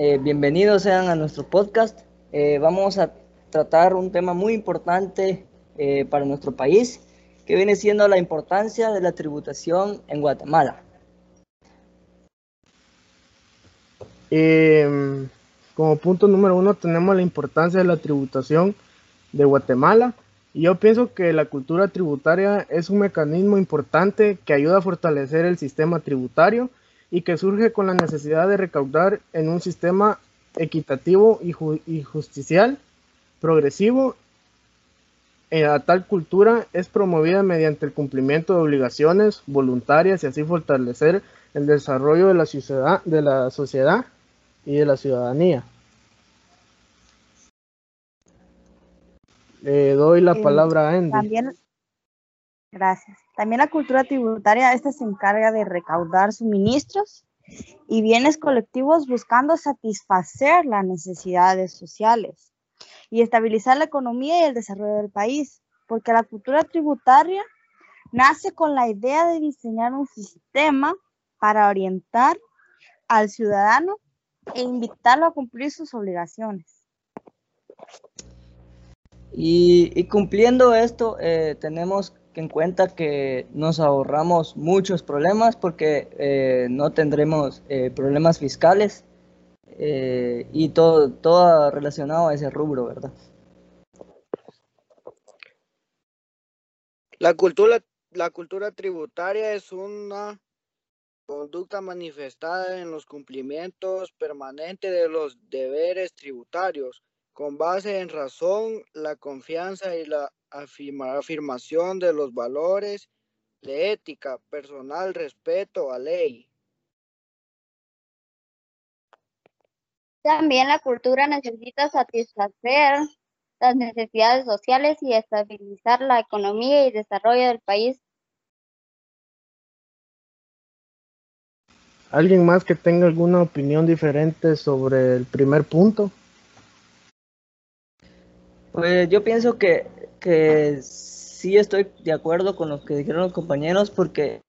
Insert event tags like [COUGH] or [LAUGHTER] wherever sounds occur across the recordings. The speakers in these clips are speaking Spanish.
Eh, bienvenidos sean a nuestro podcast. Eh, vamos a tratar un tema muy importante eh, para nuestro país, que viene siendo la importancia de la tributación en Guatemala. Em, como punto número uno tenemos la importancia de la tributación de Guatemala. Y yo pienso que la cultura tributaria es un mecanismo importante que ayuda a fortalecer el sistema tributario y que surge con la necesidad de recaudar en un sistema equitativo y, justicial, progresivo. Eh, a tal cultura es promovida mediante el cumplimiento de obligaciones voluntarias y así fortalecer el desarrollo de la sociedad, de la sociedad y de la ciudadanía. Le doy la eh, palabra a Andy. También, gracias. También la cultura tributaria, esta se encarga de recaudar suministros y bienes colectivos buscando satisfacer las necesidades sociales y estabilizar la economía y el desarrollo del país, porque la cultura tributaria nace con la idea de diseñar un sistema para orientar al ciudadano e invitarlo a cumplir sus obligaciones. Y, cumpliendo esto, eh, tenemos en cuenta que nos ahorramos muchos problemas porque eh, no tendremos eh, problemas fiscales y todo, todo relacionado a ese rubro, ¿verdad? La cultura, la cultura tributaria es una conducta manifestada en los cumplimientos permanentes de los deberes tributarios con base en razón, la confianza y la afirmación de los valores de ética, personal respeto a ley. También la cultura necesita satisfacer las necesidades sociales y estabilizar la economía y desarrollo del país. ¿Alguien más que tenga alguna opinión diferente sobre el primer punto? Pues yo pienso que, que sí estoy de acuerdo con lo que dijeron los compañeros porque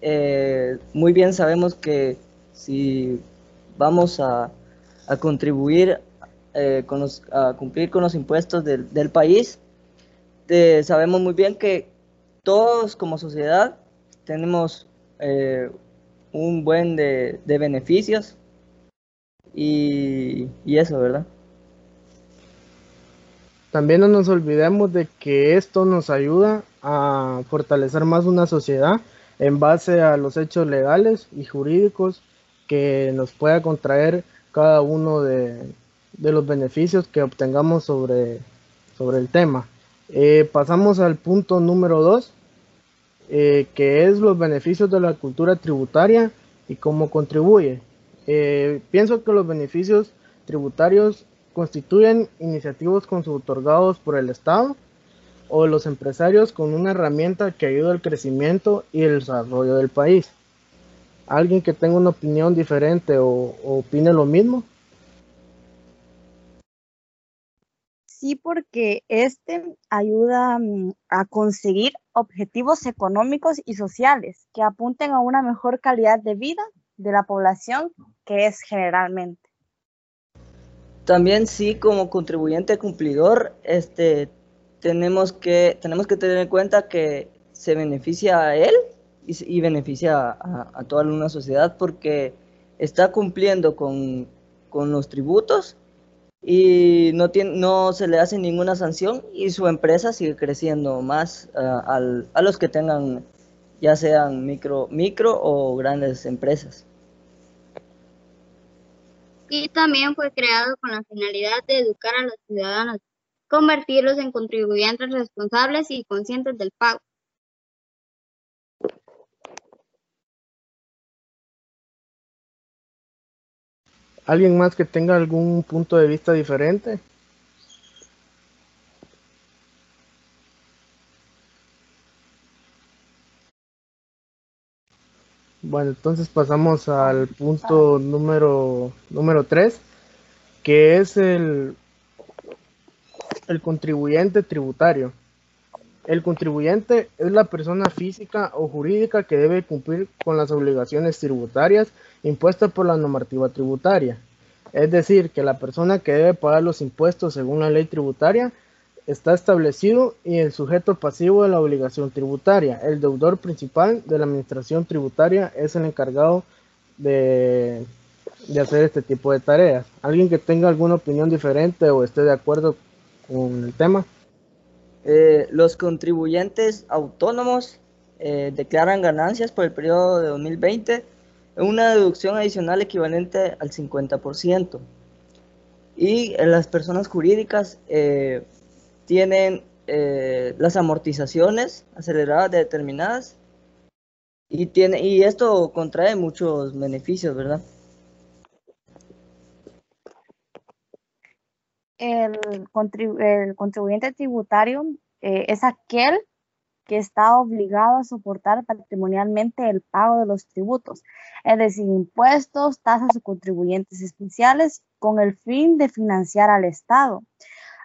eh, muy bien sabemos que si vamos a, contribuir eh, con a cumplir con los impuestos del, país, sabemos muy bien que todos como sociedad tenemos eh, un buen de, beneficios y eso, ¿verdad? También no nos olvidemos de que esto nos ayuda a fortalecer más una sociedad en base a los hechos legales y jurídicos que nos pueda contraer cada uno de, los beneficios que obtengamos sobre, sobre el tema. Eh, pasamos al punto número dos, eh, que es los beneficios de la cultura tributaria y cómo contribuye. Eh, pienso que los beneficios tributarios constituyen iniciativos otorgados por el Estado o los empresarios con una herramienta que ayuda al crecimiento y el desarrollo del país. ¿Alguien que tenga una opinión diferente o, opine lo mismo? Sí, porque este ayuda mm, a conseguir objetivos económicos y sociales que apunten a una mejor calidad de vida de la población que es generalmente. También sí, como contribuyente cumplidor, este, tenemos, que, tenemos que tener en cuenta que se beneficia a él y, beneficia a, toda una sociedad porque está cumpliendo con, los tributos y no, tiene, no se le hace ninguna sanción y su empresa sigue creciendo más a los que tengan ya sean micro, micro o grandes empresas y también fue creado con la finalidad de educar a los ciudadanos, convertirlos en contribuyentes responsables y conscientes del pago. ¿Alguien más que tenga algún punto de vista diferente? Bueno, entonces pasamos al punto número, número 3, que es el, el contribuyente tributario. El contribuyente es la persona física o jurídica que debe cumplir con las obligaciones tributarias impuestas por la normativa tributaria. Es decir, que la persona que debe pagar los impuestos según la ley tributaria está establecido y el sujeto pasivo de la obligación tributaria. El deudor principal de la administración tributaria es el encargado de, hacer este tipo de tareas. ¿Alguien que tenga alguna opinión diferente o esté de acuerdo con el tema? Eh, los contribuyentes autónomos eh, declaran ganancias por el periodo de 2020 en una deducción adicional equivalente al 50%. Y las personas jurídicas eh, tienen eh, las amortizaciones aceleradas determinadas y, tiene, y esto contrae muchos beneficios, ¿verdad? El, el contribuyente tributario eh, es aquel que está obligado a soportar patrimonialmente el pago de los tributos, es decir, impuestos, tasas o contribuyentes especiales, con el fin de financiar al Estado.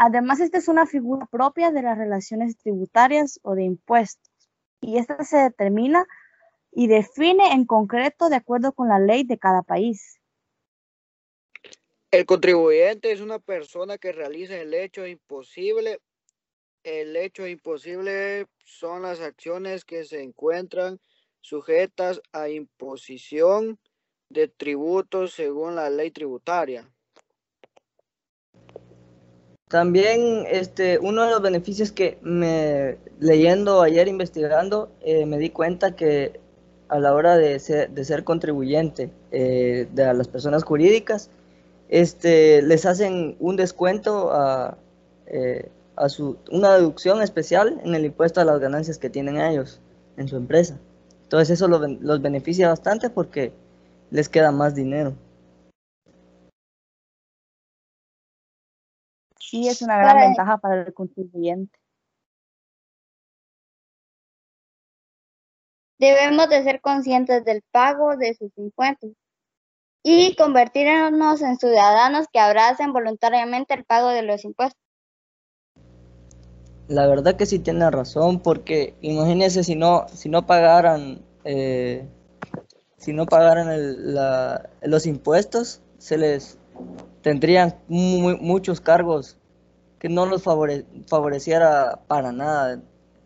Además, esta es una figura propia de las relaciones tributarias o de impuestos, y esta se determina y define en concreto de acuerdo con la ley de cada país. El contribuyente es una persona que realiza el hecho imposible. El hecho imposible son las acciones que se encuentran sujetas a imposición de tributos según la ley tributaria. También este, uno de los beneficios que me leyendo ayer, investigando, eh, me di cuenta que a la hora de ser, de ser contribuyente eh, de las personas jurídicas, este, les hacen un descuento a, eh, a su, una deducción especial en el impuesto a las ganancias que tienen ellos en su empresa. Entonces eso los beneficia bastante porque les queda más dinero. Sí es una gran ventaja para el contribuyente. Debemos de ser conscientes del pago de sus impuestos y convertirnos en ciudadanos que abracen voluntariamente el pago de los impuestos. La verdad que sí tiene razón, porque imagínense si no, si no pagaran, eh, si no pagaran los impuestos, se les tendrían muchos cargos que no los favoreciera para nada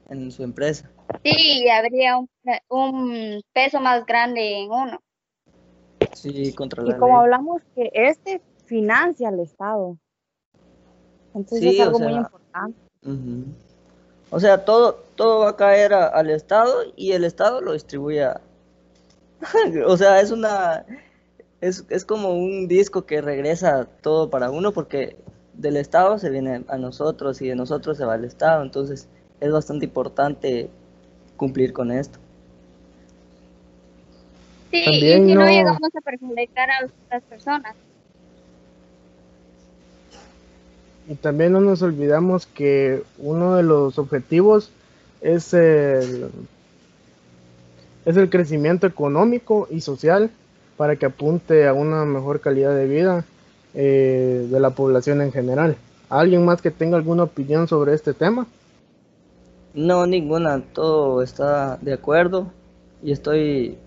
en su empresa. Sí, habría un, peso más grande en uno. Sí, contra Y como hablamos que este financia al Estado. Entonces es algo muy importante. O sea, todo, todo va a caer al Estado y el Estado lo distribuye. [LAUGHS] o sea, es una es, es como un disco que regresa todo para uno porque del Estado se viene a nosotros y de nosotros se va al Estado. Entonces es bastante importante cumplir con esto. Sí, y si no... llegamos a perjudicar a otras personas. Y también no nos olvidamos que uno de los objetivos es el, es el crecimiento económico y social para que apunte a una mejor calidad de vida eh, de la población en general. ¿Alguien más que tenga alguna opinión sobre este tema? No, ninguna. Todo está de acuerdo y estoy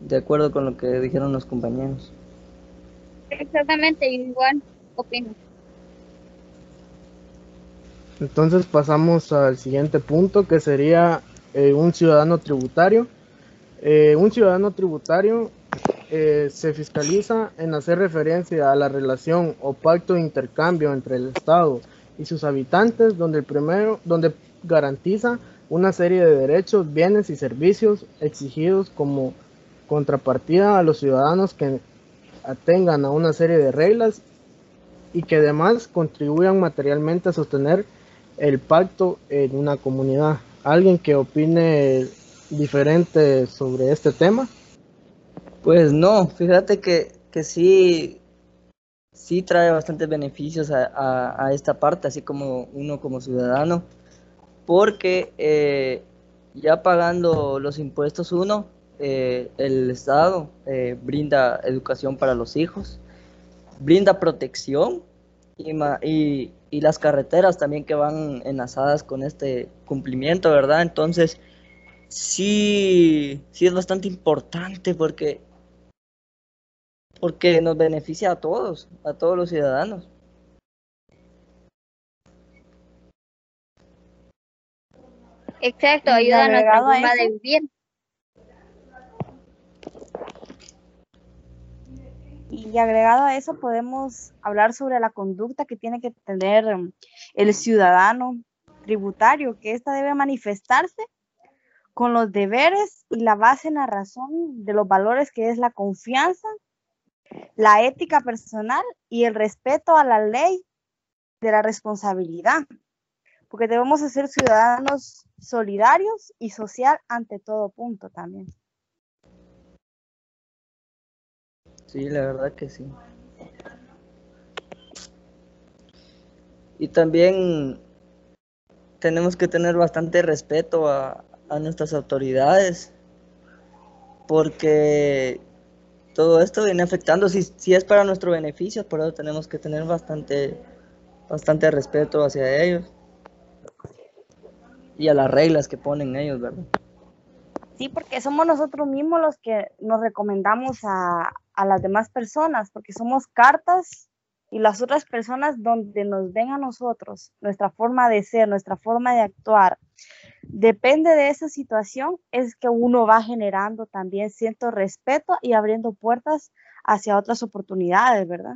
de acuerdo con lo que dijeron los compañeros. Exactamente, igual opino. Entonces pasamos al siguiente punto que sería eh, un ciudadano tributario. Eh, un ciudadano tributario eh, se fiscaliza en hacer referencia a la relación o pacto de intercambio entre el Estado y sus habitantes, donde el primero, donde garantiza una serie de derechos, bienes y servicios exigidos como contrapartida a los ciudadanos que atengan a una serie de reglas y que además contribuyan materialmente a sostener el pacto en una comunidad. ¿Alguien que opine diferente sobre este tema? Pues no, fíjate que, que sí, sí trae bastantes beneficios a, esta parte, así como uno como ciudadano, porque eh, ya pagando los impuestos uno, eh, el Estado eh, brinda educación para los hijos, brinda protección y, y, y, las carreteras también que van enlazadas con este cumplimiento, ¿verdad? Entonces, sí, sí es bastante importante porque porque nos beneficia a todos, a todos los ciudadanos. Exacto, ayuda a nuestra forma de vivir. Y agregado a eso podemos hablar sobre la conducta que tiene que tener el ciudadano tributario, que ésta debe manifestarse con los deberes y la base en la razón de los valores que es la confianza, la ética personal y el respeto a la ley de la responsabilidad, porque debemos ser ciudadanos solidarios y social ante todo punto también. Sí, la verdad que sí. Y también tenemos que tener bastante respeto a, nuestras autoridades, porque todo esto viene afectando, si, si es para nuestro beneficio, por eso tenemos que tener bastante, bastante respeto hacia ellos y a las reglas que ponen ellos, ¿verdad? Sí, porque somos nosotros mismos los que nos recomendamos a, a las demás personas, porque somos cartas y las otras personas donde nos ven a nosotros, nuestra forma de ser, nuestra forma de actuar, depende de esa situación, es que uno va generando también cierto respeto y abriendo puertas hacia otras oportunidades, ¿verdad?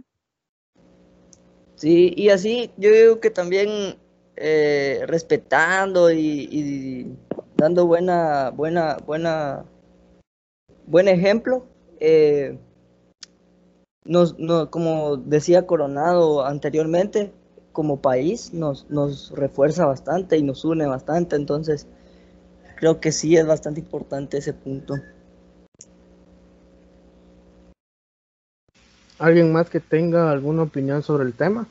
Sí, y así yo digo que también eh, respetando y, dando buena, buena, buena, buen ejemplo, eh, nos, como decía Coronado anteriormente, como país nos, nos refuerza bastante y nos une bastante, entonces creo que sí es bastante importante ese punto. ¿Alguien más que tenga alguna opinión sobre el tema?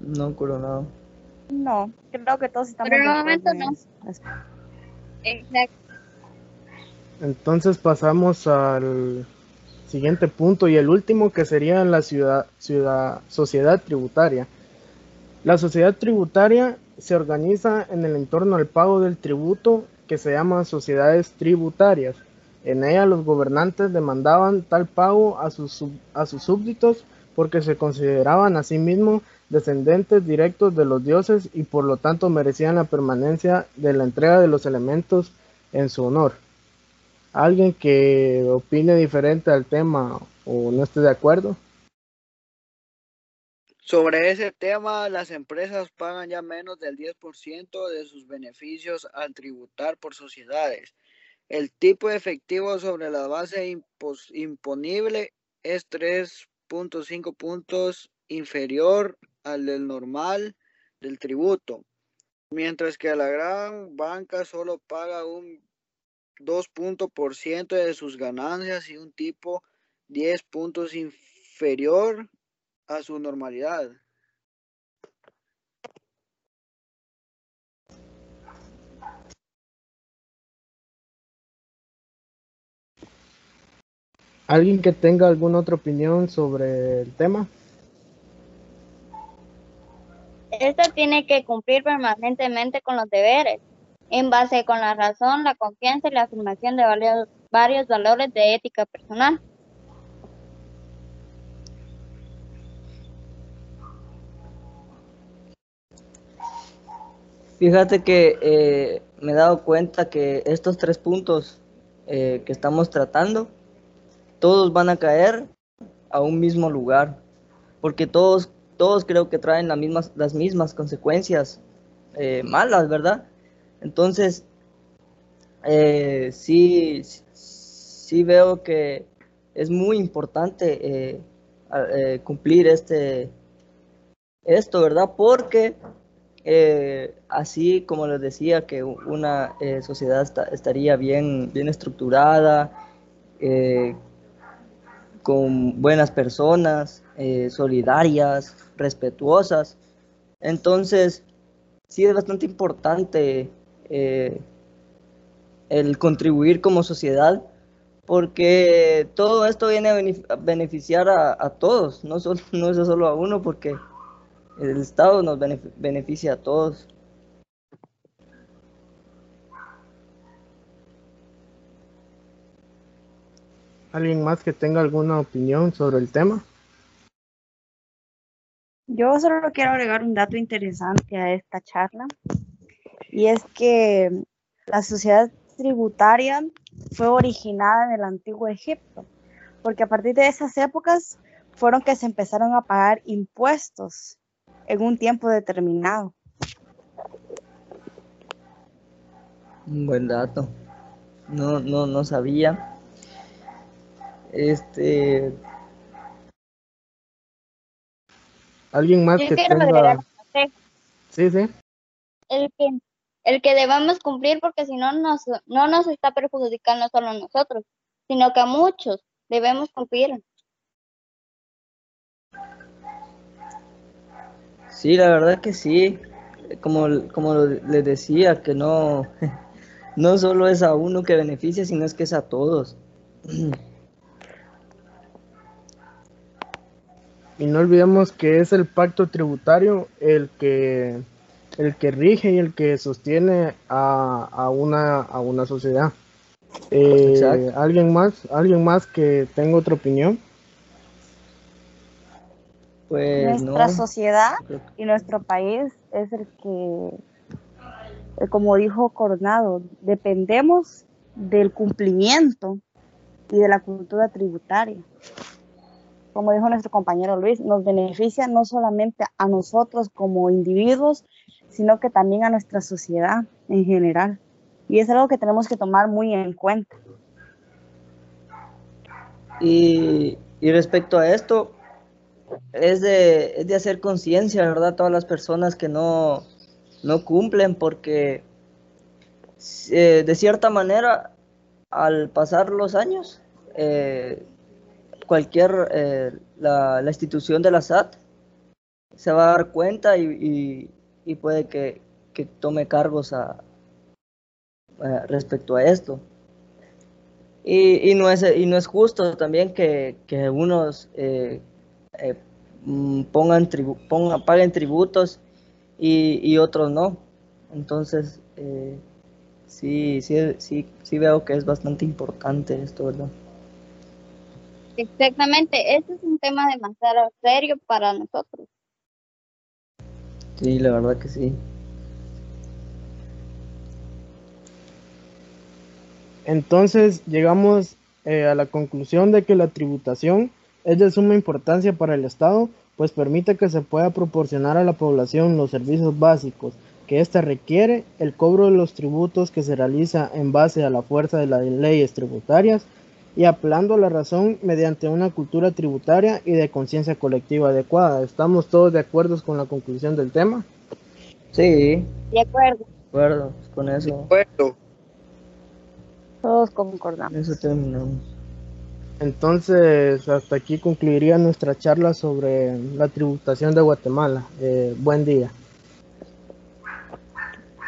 No, Coronado. No, creo que todos estamos. Pero momento no. Exacto. Entonces pasamos al siguiente punto y el último que sería la ciudad, sociedad tributaria. La sociedad tributaria se organiza en el entorno al pago del tributo que se llama sociedades tributarias. En ella los gobernantes demandaban tal pago a sus, a sus súbditos porque se consideraban a sí mismos descendientes directos de los dioses y por lo tanto merecían la permanencia de la entrega de los elementos en su honor. ¿Alguien que opine diferente al tema o no esté de acuerdo? Sobre ese tema, las empresas pagan ya menos del 10% de sus beneficios al tributar por sociedades. El tipo efectivo sobre la base imponible es 3.5 puntos inferior al del normal del tributo, mientras que la gran banca solo paga un 2 puntos por ciento de sus ganancias y un tipo 10 puntos inferior a su normalidad. ¿Alguien que tenga alguna otra opinión sobre el tema? Esta tiene que cumplir permanentemente con los deberes, en base con la razón, la confianza y la afirmación de varios, valores de ética personal. Fíjate que eh, me he dado cuenta que estos tres puntos eh, que estamos tratando, todos van a caer a un mismo lugar, porque todos todos creo que traen las mismas, las mismas consecuencias eh, malas, ¿verdad? Entonces, eh, sí, sí veo que es muy importante eh, cumplir este, esto, ¿verdad? Porque así como les decía, que una sociedad estaría bien, bien estructurada, con buenas personas, eh, solidarias, respetuosas. Entonces, sí es bastante importante eh, el contribuir como sociedad, porque todo esto viene a beneficiar a, todos, no, solo, [LAUGHS] no es solo a uno, porque el Estado nos beneficia a todos. ¿Alguien más que tenga alguna opinión sobre el tema? Yo solo quiero agregar un dato interesante a esta charla y es que la sociedad tributaria fue originada en el antiguo Egipto, porque a partir de esas épocas fueron que se empezaron a pagar impuestos en un tiempo determinado. Un buen dato. No, no, no sabía. Este. ¿Alguien más Yo que quiero tenga... agregar una Sí, sí. el que, el que debamos cumplir porque si no nos, no nos está perjudicando solo a nosotros, sino que a muchos debemos cumplir. Sí, la verdad que sí. Como, como les decía, que no, [LAUGHS] no solo es a uno que beneficia, sino es que es a todos. [CLEARS THROAT] Y no olvidemos que es el pacto tributario el que, el que rige y el que sostiene a, a una, a una sociedad. Eh. ¿Alguien más? ¿Alguien más que tenga otra opinión? Pues Nuestra no. sociedad y nuestro país es el que, eh, como dijo Coronado, dependemos del cumplimiento y de la cultura tributaria. Como dijo nuestro compañero Luis, nos beneficia no solamente a nosotros como individuos, sino que también a nuestra sociedad en general. Y es algo que tenemos que tomar muy en cuenta. Y, respecto a esto, es de, hacer conciencia, ¿verdad? Todas las personas que no, no cumplen, porque eh, de cierta manera, al pasar los años, eh, cualquier, eh, la, la institución de la SAT se va a dar cuenta y, y- puede que, tome cargos a, a- respecto a esto. Y, no es, y no es justo también que, unos eh, eh, mm, pongan tribu- pongan, paguen tributos y, otros no. Entonces, eh, sí, sí, sí, sí veo que es bastante importante esto, ¿verdad? Exactamente, este es un tema demasiado serio para nosotros. Sí, la verdad que sí. Entonces llegamos eh, a la conclusión de que la tributación es de suma importancia para el Estado, pues permite que se pueda proporcionar a la población los servicios básicos que ésta requiere, el cobro de los tributos que se realiza en base a la fuerza de las leyes tributarias y apelando a la razón mediante una cultura tributaria y de conciencia colectiva adecuada. ¿Estamos todos de acuerdo con la conclusión del tema? Sí, De acuerdo. de acuerdo, con eso, Bueno, Todos concordamos. eso terminamos. Entonces, hasta aquí concluiría nuestra charla sobre la tributación de Guatemala. Eh, buen día.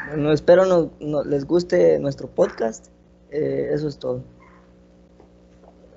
Bueno, espero no, no- les guste nuestro podcast. Eh, eso es todo.